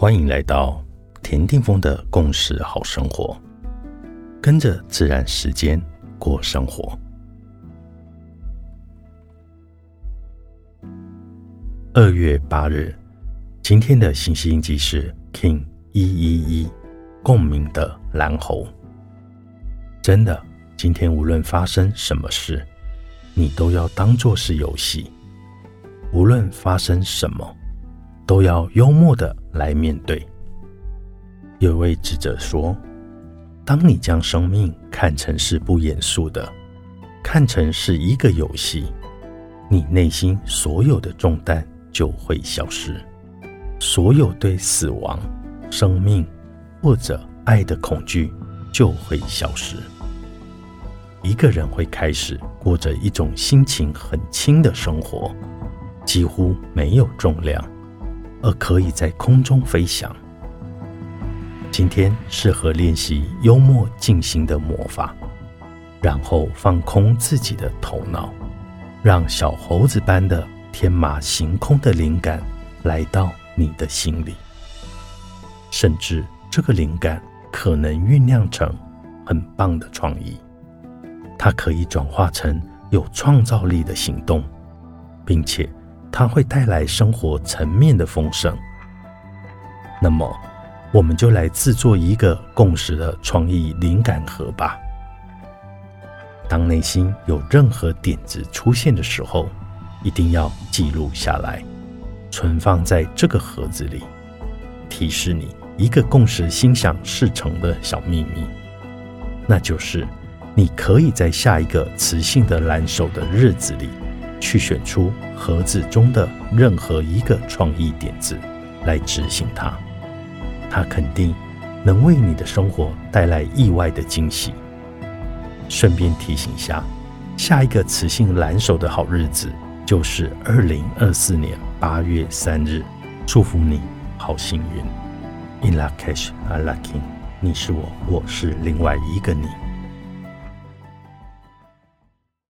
欢迎来到田定峰的共识好生活，跟着自然时间过生活。二月八日，今天的信息印记是 King 一一一共鸣的蓝猴。真的，今天无论发生什么事，你都要当作是游戏。无论发生什么，都要幽默的来面对。有位智者说：“当你将生命看成是不严肃的，看成是一个游戏，你内心所有的重担。”就会消失，所有对死亡、生命或者爱的恐惧就会消失。一个人会开始过着一种心情很轻的生活，几乎没有重量，而可以在空中飞翔。今天适合练习幽默静心的魔法，然后放空自己的头脑，让小猴子般的。天马行空的灵感来到你的心里，甚至这个灵感可能酝酿成很棒的创意，它可以转化成有创造力的行动，并且它会带来生活层面的丰盛。那么，我们就来制作一个共识的创意灵感盒吧。当内心有任何点子出现的时候。一定要记录下来，存放在这个盒子里，提示你一个共识心想事成的小秘密，那就是你可以在下一个磁性的蓝手的日子里，去选出盒子中的任何一个创意点子来执行它，它肯定能为你的生活带来意外的惊喜。顺便提醒一下，下一个磁性蓝手的好日子。就是二零二四年八月三日，祝福你好幸运。In la cash, a lucky，你是我，我是另外一个你。